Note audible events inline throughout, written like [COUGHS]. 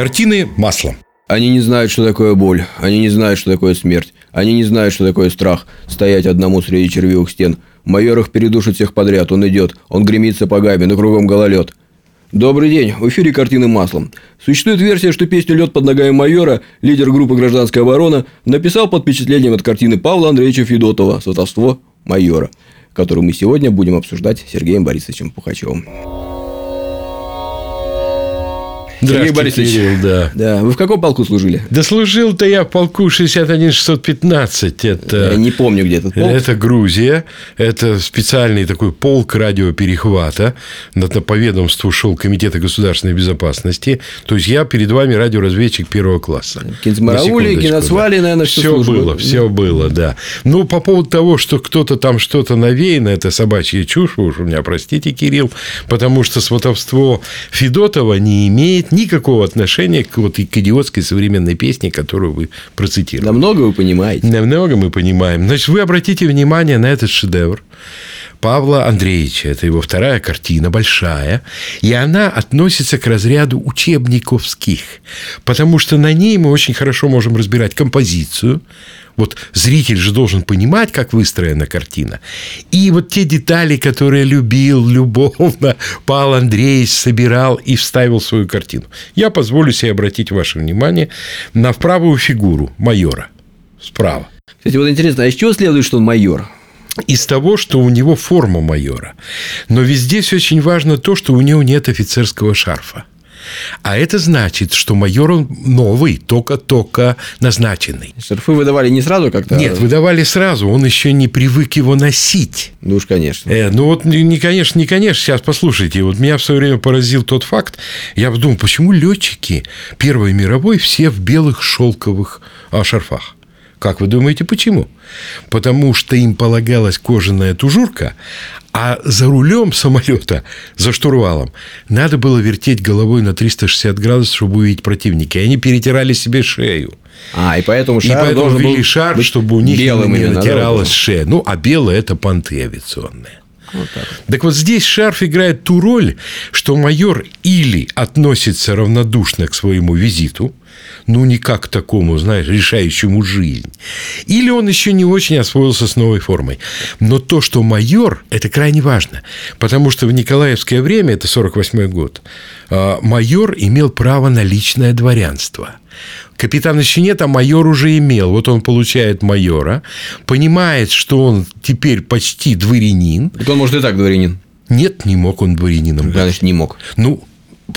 Картины маслом. Они не знают, что такое боль. Они не знают, что такое смерть. Они не знают, что такое страх. Стоять одному среди червивых стен. Майор их передушит всех подряд. Он идет. Он гремит сапогами, но кругом гололед. Добрый день. В эфире «Картины маслом». Существует версия, что песню «Лед под ногами майора» лидер группы «Гражданская оборона» написал под впечатлением от картины Павла Андреевича Федотова «Сватовство майора», которую мы сегодня будем обсуждать с Сергеем Борисовичем Пухачевым. Сергей Борисович, Кирилл, да. да. Вы в каком полку служили? Да служил-то я в полку 61-615. Это... Я не помню, где этот полк. Это Грузия. Это специальный такой полк радиоперехвата. На, по ведомству шел Комитета государственной безопасности. То есть, я перед вами радиоразведчик первого класса. Кинзмараули, Киносвали, да. наверное, все, все было, все было, да. Ну, по поводу того, что кто-то там что-то навеяно, это собачья чушь, уж у меня простите, Кирилл, потому что сватовство Федотова не имеет никакого отношения к, вот, к идиотской современной песне, которую вы процитировали. Намного вы понимаете. Намного мы понимаем. Значит, вы обратите внимание на этот шедевр. Павла Андреевича. Это его вторая картина, большая. И она относится к разряду учебниковских. Потому что на ней мы очень хорошо можем разбирать композицию, вот зритель же должен понимать, как выстроена картина. И вот те детали, которые любил любовно [LAUGHS] Павел Андреевич собирал и вставил в свою картину. Я позволю себе обратить ваше внимание на правую фигуру майора. Справа. Кстати, вот интересно, а из чего следует, что он майор? из того, что у него форма майора. Но везде все очень важно то, что у него нет офицерского шарфа. А это значит, что майор он новый, только-только назначенный. Шарфы выдавали не сразу как-то? Нет, выдавали сразу. Он еще не привык его носить. Ну уж, конечно. Э, ну вот, не конечно, не конечно. Сейчас послушайте. Вот меня в свое время поразил тот факт. Я подумал, почему летчики Первой мировой все в белых шелковых а, шарфах? Как вы думаете, почему? Потому что им полагалась кожаная тужурка, а за рулем самолета, за штурвалом, надо было вертеть головой на 360 градусов, чтобы увидеть противника. И они перетирали себе шею. А, и поэтому шар и поэтому должен ввели был шар, чтобы у них белым не натиралась шея. Ну, а белое – это понты авиационные. Вот так. вот здесь шарф играет ту роль, что майор или относится равнодушно к своему визиту, ну, не как к такому, знаешь, решающему жизнь. Или он еще не очень освоился с новой формой. Но то, что майор, это крайне важно. Потому что в Николаевское время, это 48 год, а, майор имел право на личное дворянство. Капитан еще нет, а майор уже имел. Вот он получает майора, понимает, что он теперь почти дворянин. Так он может и так дворянин. Нет, не мог он дворянином быть. Значит, не мог. Ну,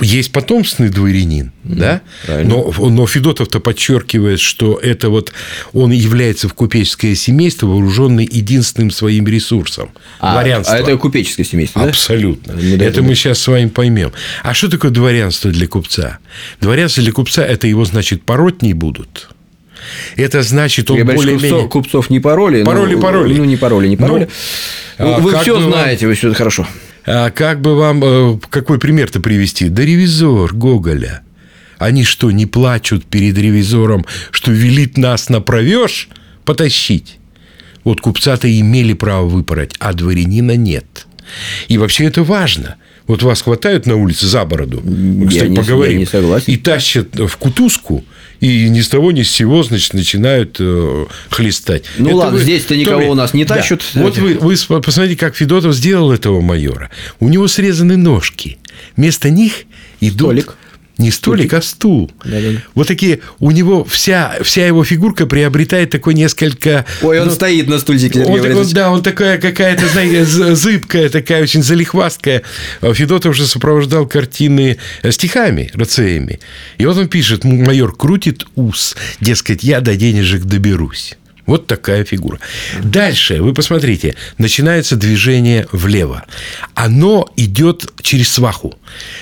есть потомственный дворянин, mm, да? Но, но Федотов-то подчеркивает, что это вот он является в купеческое семейство, вооруженный единственным своим ресурсом. А, дворянство. А это купеческое семейство, Абсолютно. Да? Это мы сейчас с вами поймем. А что такое дворянство для купца? Дворянство для купца – это его, значит, пороть не будут. Это значит, он более-менее... Купцов, купцов не пароли. Пароли, ну, пароли. Ну, не пароли, не пароли. Ну, вы все знаете, вы все это хорошо. А как бы вам, э, какой пример-то привести? Да ревизор Гоголя. Они что, не плачут перед ревизором, что велит нас направешь потащить? Вот купца-то имели право выпороть, а дворянина нет. И вообще это важно. Вот вас хватают на улице за бороду, мы, кстати, я поговорим, я не согласен. и тащат в кутузку, и ни с того ни с сего, значит, начинают э, хлестать. Ну это ладно, здесь-то никого у нас не тащат. Да. Вот вы, вы посмотрите, как Федотов сделал этого майора. У него срезаны ножки. Вместо них идут... Столик. Не столик, а стул. Да, да. Вот такие, у него вся, вся его фигурка приобретает такой несколько... Ой, он ну, он на стульчике. Он, он, да, он такая какая-то, знаете, зыбкая, такая очень залихвасткая. Федотов же сопровождал картины стихами, рацеями. И вот он пишет, майор крутит ус, дескать, я до денежек доберусь. Вот такая фигура. Дальше, вы посмотрите, начинается движение влево. Оно идет через сваху.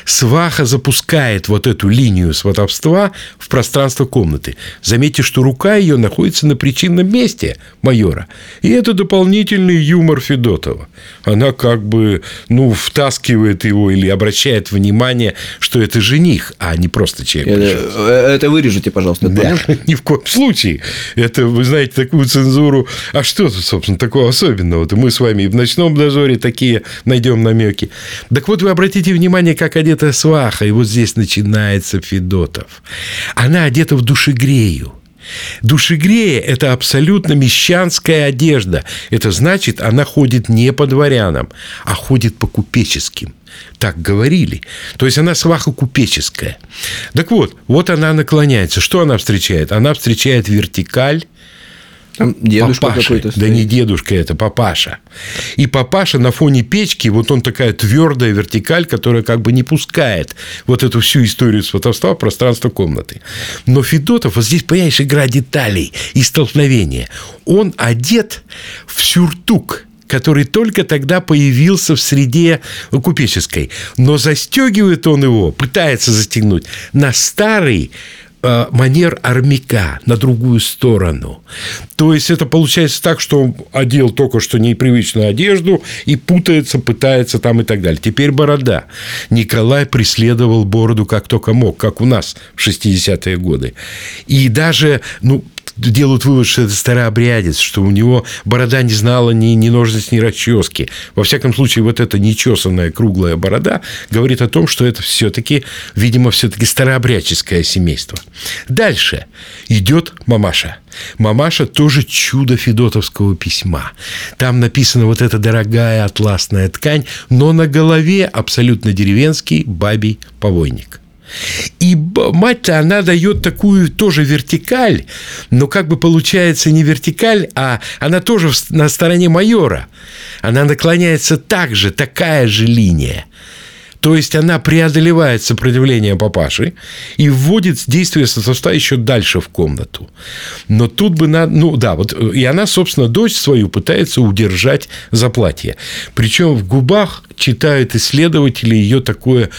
Сваха запускает вот эту линию сватовства в пространство комнаты. Заметьте, что рука ее находится на причинном месте майора. И это дополнительный юмор Федотова. Она как бы, ну, втаскивает его или обращает внимание, что это жених, а не просто человек. Это, это вырежете, пожалуйста. Да, [LAUGHS] ни в коем случае. Это, вы знаете, такую цензуру. А что тут, собственно, такого особенного-то? Мы с вами и в «Ночном дозоре» такие найдем намеки. Так вот, вы обратите внимание, как одета сваха. И вот здесь начинается Федотов. Она одета в душегрею. Душегрея – это абсолютно мещанская одежда. Это значит, она ходит не по дворянам, а ходит по купеческим. Так говорили. То есть она сваха купеческая. Так вот, вот она наклоняется. Что она встречает? Она встречает вертикаль, там дедушка папаша. какой-то Да не дедушка это, папаша. И папаша на фоне печки, вот он такая твердая вертикаль, которая как бы не пускает вот эту всю историю сватовства в пространство комнаты. Но Федотов, вот здесь, понимаешь, игра деталей и столкновения. Он одет в сюртук – который только тогда появился в среде купеческой. Но застегивает он его, пытается застегнуть на старый манер армяка на другую сторону. То есть это получается так, что он одел только что непривычную одежду и путается, пытается там и так далее. Теперь борода. Николай преследовал бороду как только мог, как у нас в 60-е годы. И даже, ну, делают вывод, что это старообрядец, что у него борода не знала ни, ни ножниц, ни расчески. Во всяком случае, вот эта нечесанная круглая борода говорит о том, что это все-таки, видимо, все-таки старообрядческое семейство. Дальше идет мамаша. Мамаша тоже чудо федотовского письма. Там написана вот эта дорогая атласная ткань, но на голове абсолютно деревенский бабий повойник. И мать-то, она дает такую тоже вертикаль, но как бы получается не вертикаль, а она тоже на стороне майора. Она наклоняется так же, такая же линия. То есть она преодолевает сопротивление папаши и вводит действие сосуста еще дальше в комнату. Но тут бы надо... Ну да, вот и она, собственно, дочь свою пытается удержать за платье. Причем в губах читают исследователи ее такое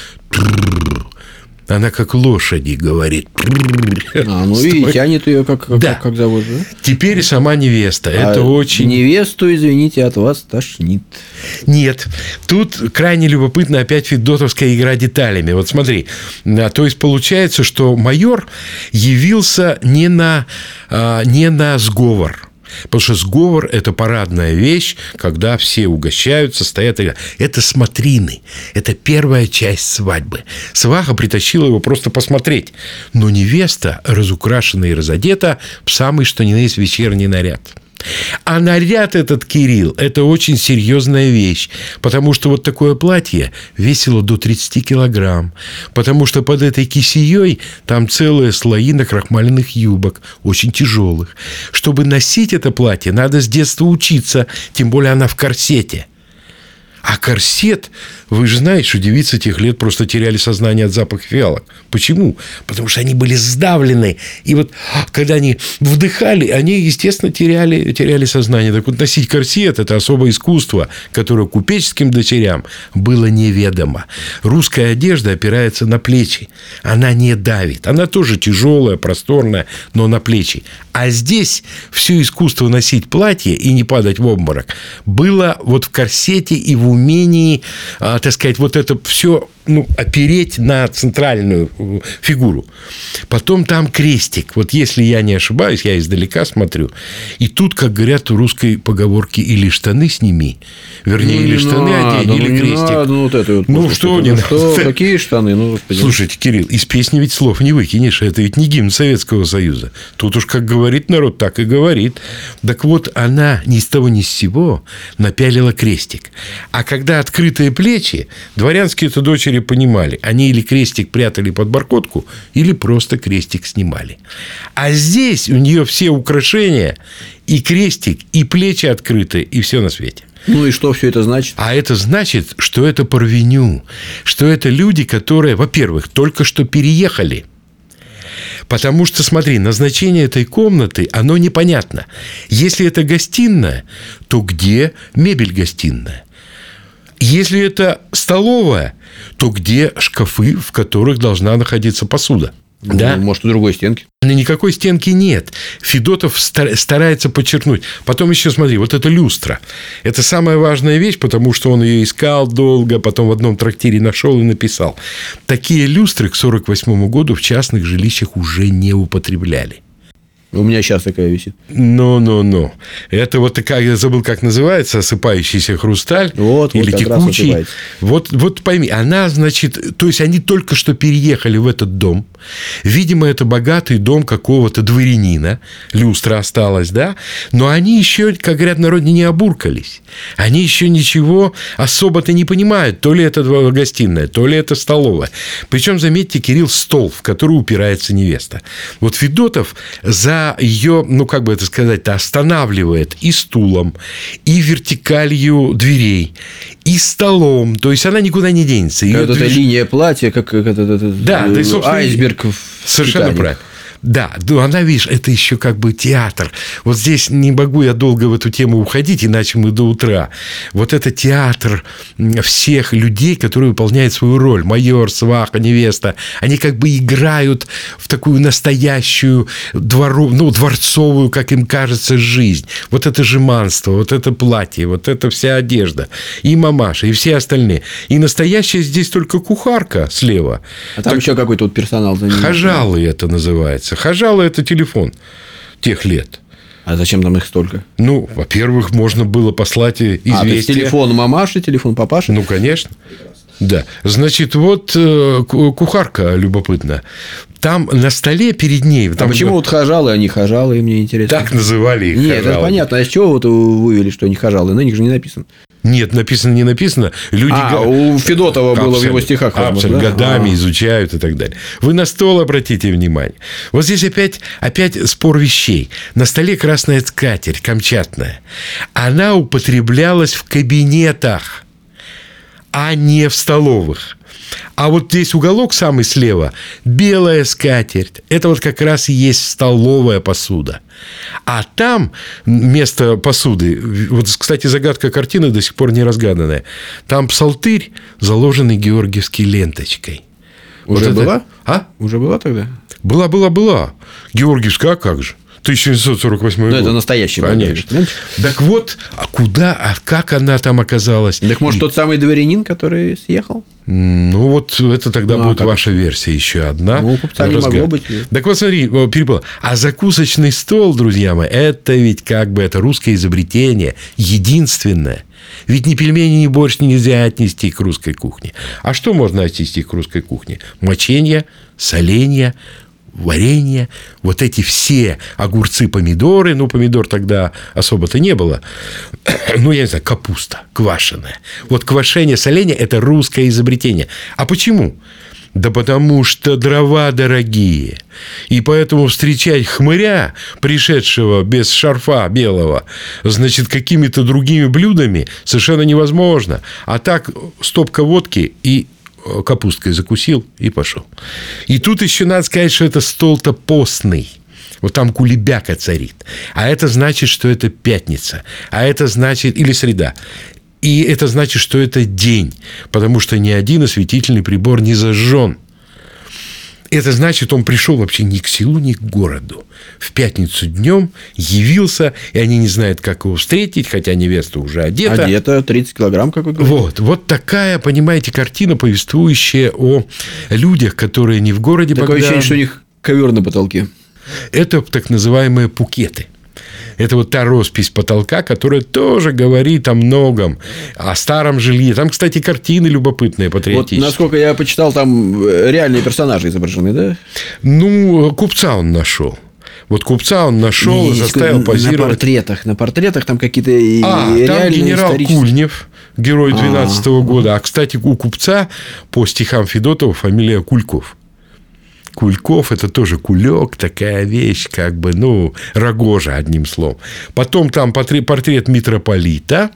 она как лошади говорит. А, ну Стой. и тянет ее как, да. как, как зовут, да? Теперь сама невеста. А Это очень... Невесту, извините, от вас тошнит. Нет. Тут крайне любопытна опять федотовская игра деталями. Вот смотри. А, то есть получается, что майор явился не на, а, не на сговор Потому что сговор – это парадная вещь, когда все угощаются, стоят. И... Это смотрины. Это первая часть свадьбы. Сваха притащила его просто посмотреть. Но невеста, разукрашена и разодета, в самый что ни на есть вечерний наряд – а наряд этот, Кирилл, это очень серьезная вещь, потому что вот такое платье весило до 30 килограмм, потому что под этой кисеей там целые слои накрахмаленных юбок, очень тяжелых. Чтобы носить это платье, надо с детства учиться, тем более она в корсете – а корсет, вы же знаете, что девицы тех лет просто теряли сознание от запаха фиалок. Почему? Потому что они были сдавлены. И вот когда они вдыхали, они, естественно, теряли, теряли сознание. Так вот, носить корсет – это особое искусство, которое купеческим дочерям было неведомо. Русская одежда опирается на плечи. Она не давит. Она тоже тяжелая, просторная, но на плечи. А здесь все искусство носить платье и не падать в обморок было вот в корсете и в умении, а, так сказать, вот это все ну, опереть на центральную э, фигуру. Потом там крестик. Вот если я не ошибаюсь, я издалека смотрю. И тут, как говорят у русской поговорки, или штаны сними, вернее, ну, или штаны надо, одень, или ну, крестик. Надо, ну, вот это вот ну, что не надо? Что, какие штаны? Ну, господи. Слушайте, Кирилл, из песни ведь слов не выкинешь. Это ведь не гимн Советского Союза. Тут уж как говорит народ, так и говорит. Так вот, она ни с того ни с сего напялила крестик. А когда открытые плечи, дворянские-то дочери дочери понимали, они или крестик прятали под баркотку, или просто крестик снимали. А здесь у нее все украшения, и крестик, и плечи открыты, и все на свете. Ну и что все это значит? А это значит, что это порвеню, что это люди, которые, во-первых, только что переехали – Потому что, смотри, назначение этой комнаты, оно непонятно. Если это гостиная, то где мебель гостиная? Если это столовая, то где шкафы, в которых должна находиться посуда? Ну, да? Может, у другой стенки? Никакой стенки нет. Федотов старается подчеркнуть. Потом еще смотри, вот это люстра. Это самая важная вещь, потому что он ее искал долго, потом в одном трактире нашел и написал. Такие люстры к 1948 году в частных жилищах уже не употребляли. У меня сейчас такая висит. Ну-ну-ну. Это вот такая, я забыл, как называется, осыпающийся хрусталь. Вот, вот, или раз текучий. Вот, вот пойми, она, значит, то есть они только что переехали в этот дом. Видимо, это богатый дом какого-то дворянина. Люстра осталась, да? Но они еще, как говорят народе, не обуркались. Они еще ничего особо-то не понимают. То ли это гостиная, то ли это столовая. Причем, заметьте, Кирилл, стол, в который упирается невеста. Вот Федотов за ее, ну, как бы это сказать-то, останавливает и стулом, и вертикалью дверей, и столом. То есть она никуда не денется. Её Вот эта движ- линия платья, как, как это, это- Да, да и, собственно, айсберг в Совершенно «Титанике». правильно. Да, ну она, видишь, это еще как бы театр. Вот здесь не могу я долго в эту тему уходить, иначе мы до утра. Вот это театр всех людей, которые выполняют свою роль. Майор, сваха, невеста. Они как бы играют в такую настоящую двору, ну, дворцовую, как им кажется, жизнь. Вот это жеманство, вот это платье, вот это вся одежда. И мамаша, и все остальные. И настоящая здесь только кухарка слева. А там еще какой-то вот персонал. Хажалы это называется. Хажалы – это телефон тех лет. А зачем там их столько? Ну, во-первых, можно было послать и А, то есть известие. телефон мамаши, телефон папаши? Ну, конечно. Да. Значит, вот э, ку- кухарка любопытна. Там на столе перед ней... а там почему вот хажалы, они хажалы, мне интересно. Так называли их Нет, это хажалы. понятно. А с чего вот вывели, что они хажалы? На них же не написано. Нет, написано, не написано. Люди А, у Федотова было в его Абсолютно. стихах. возможно, Абсолютно. да? Годами А. изучают и так далее. Вы на стол обратите внимание. Вот здесь опять, опять спор вещей. На столе красная скатерть, камчатная. Она употреблялась в кабинетах, а не в столовых. А вот здесь уголок самый слева – белая скатерть. Это вот как раз и есть столовая посуда. А там место посуды, вот, кстати, загадка картины до сих пор не разгаданная. Там псалтырь, заложенный георгиевской ленточкой. Уже это- была? А? Уже была тогда? Была, была, была. Георгиевская, а как же? 1748 Ну, год. это настоящий Конечно. конечно. Так вот, а куда, а как она там оказалась? Так может, тот самый дворянин, который съехал? Ну, вот это тогда Ну, а будет как? ваша версия еще одна. Ну, купца не могло быть. Так вот, смотри, о, перепал. А закусочный стол, друзья мои, это ведь как бы это русское изобретение, единственное. Ведь ни пельмени, ни борщ нельзя отнести к русской кухне. А что можно отнести к русской кухне? Моченье, соленье, варенье, вот эти все огурцы, помидоры, ну, помидор тогда особо-то не было, [COUGHS] ну, я не знаю, капуста квашеная. Вот квашение, соленье – это русское изобретение. А почему? Да потому что дрова дорогие. И поэтому встречать хмыря, пришедшего без шарфа белого, значит, какими-то другими блюдами совершенно невозможно. А так стопка водки и капусткой закусил и пошел. И тут еще надо сказать, что это стол-то постный. Вот там кулебяка царит. А это значит, что это пятница. А это значит... Или среда. И это значит, что это день. Потому что ни один осветительный прибор не зажжен. Это значит, он пришел вообще ни к селу, ни к городу. В пятницу днем явился, и они не знают, как его встретить, хотя невеста уже одета. Одета 30 килограмм, как вы говорите. Вот, вот такая, понимаете, картина, повествующая о людях, которые не в городе Такое Богдан. ощущение, что у них ковер на потолке. Это так называемые пукеты. Это вот та роспись потолка, которая тоже говорит о многом, о старом жилье. Там, кстати, картины любопытные, Вот, патриотические. насколько я почитал, там э, реальные персонажи изображены, да? Ну, купца он нашел. Вот купца он нашел, Не, заставил на позировать. портретах. На портретах там какие-то и А, там генерал Кульнев, герой 12 года. А, кстати, у купца по стихам Федотова фамилия Кульков. Кульков – это тоже кулек, такая вещь, как бы, ну, рогожа, одним словом. Потом там портрет митрополита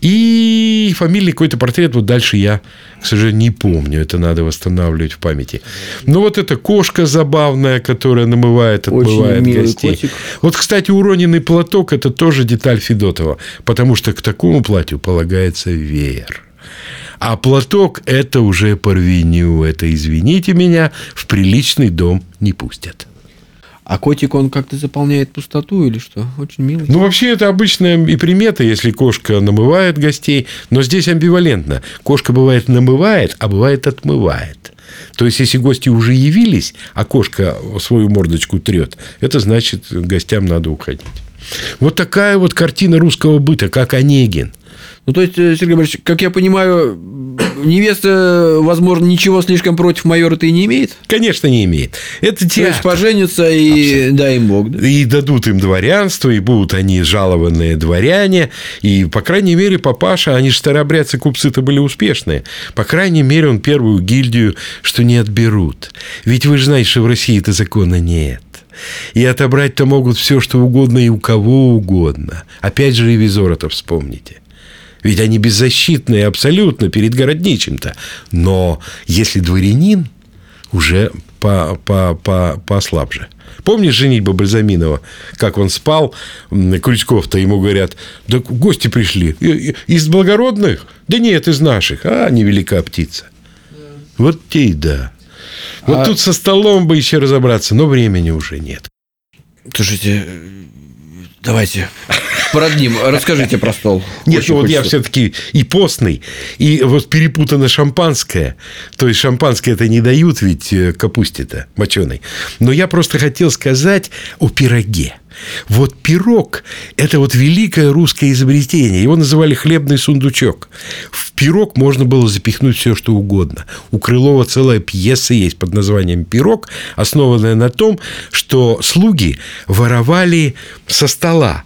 и фамильный какой-то портрет, вот дальше я, к сожалению, не помню, это надо восстанавливать в памяти. Ну, вот эта кошка забавная, которая намывает, Очень отмывает милый гостей. котик. Вот, кстати, уроненный платок – это тоже деталь Федотова, потому что к такому платью полагается веер. А платок – это уже порвеню, это, извините меня, в приличный дом не пустят. А котик, он как-то заполняет пустоту или что? Очень милый. Ну, вообще, это обычная и примета, если кошка намывает гостей. Но здесь амбивалентно. Кошка бывает намывает, а бывает отмывает. То есть, если гости уже явились, а кошка свою мордочку трет, это значит, гостям надо уходить. Вот такая вот картина русского быта, как Онегин. Ну, то есть, э, Сергей Борисович, как я понимаю, невеста, возможно, ничего слишком против майора-то и не имеет? Конечно, не имеет. Это То театр. есть, поженятся и Абсолютно. дай им Бог, да? И дадут им дворянство, и будут они жалованные дворяне. И, по крайней мере, папаша, они же старообрядцы купцы-то были успешные. По крайней мере, он первую гильдию, что не отберут. Ведь вы же знаете, что в России-то закона нет. И отобрать-то могут все, что угодно и у кого угодно. Опять же, ревизора-то вспомните. Ведь они беззащитные абсолютно перед городничим-то. Но если дворянин, уже по, по, по, послабже. Помнишь женитьба Бальзаминова, как он спал, Крючков-то ему говорят, да гости пришли, «И- и- из благородных? Да нет, из наших, а, невелика птица. Вот те и да. Вот А- тут со столом бы еще разобраться, но времени уже нет. Слушайте, давайте продним. Расскажите про стол. Нет, Очень ну вот я все-таки и постный, и вот перепутано шампанское. То есть шампанское это не дают ведь э, капусте-то моченой. Но я просто хотел сказать о пироге. Вот пирог – это вот великое русское изобретение. Его называли хлебный сундучок. В пирог можно было запихнуть все, что угодно. У Крылова целая пьеса есть под названием «Пирог», основанная на том, что слуги воровали со стола.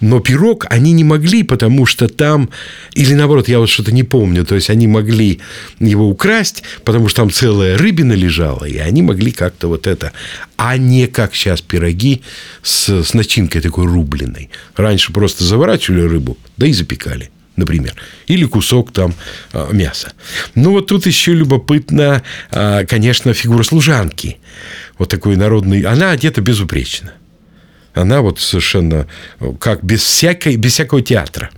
Но пирог они не могли, потому что там, или наоборот, я вот что-то не помню, то есть они могли его украсть, потому что там целая рыбина лежала, и они могли как-то вот это, а не как сейчас пироги с, с начинкой такой рубленой. Раньше просто заворачивали рыбу, да и запекали например, или кусок там а, мяса. Ну, вот тут еще любопытно, а, конечно, фигура служанки. Вот такой народный. Она одета безупречно. Она вот совершенно как без, всякой, без всякого театра.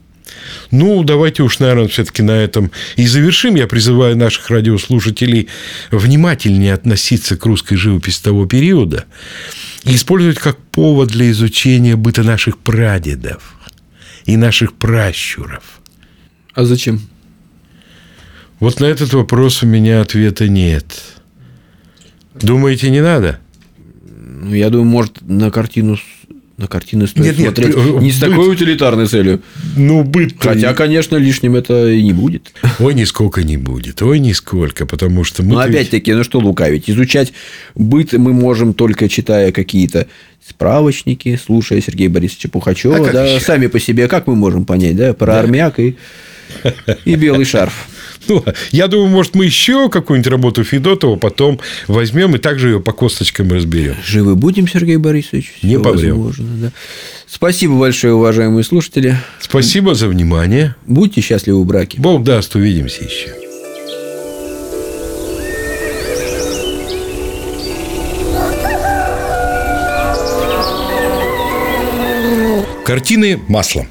Ну, давайте уж, наверное, все-таки на этом и завершим. Я призываю наших радиослушателей внимательнее относиться к русской живописи того периода и использовать как повод для изучения быта наших прадедов и наших пращуров. А зачем? Вот на этот вопрос у меня ответа нет. Думаете, не надо? Ну, я думаю, может, на картину... На картины стоит Нет, нет, смотреть э, не с такой утилитарной целью. Ну, быт Хотя, конечно, лишним это и не будет. Ой, нисколько не будет. Ой, нисколько, потому что мы... Но опять-таки, ну что лукавить? Изучать быт мы можем только читая какие-то справочники, слушая Сергея Борисовича Пухачева. А да, еще? сами по себе, как мы можем понять, да, про армяк и, и белый шарф. Ну, я думаю, может, мы еще какую-нибудь работу Федотова потом возьмем и также ее по косточкам разберем. Живы будем, Сергей Борисович? Не помрем. возможно, да. Спасибо большое, уважаемые слушатели. Спасибо за внимание. Будьте счастливы в браке. Бог даст, увидимся еще. Картины маслом.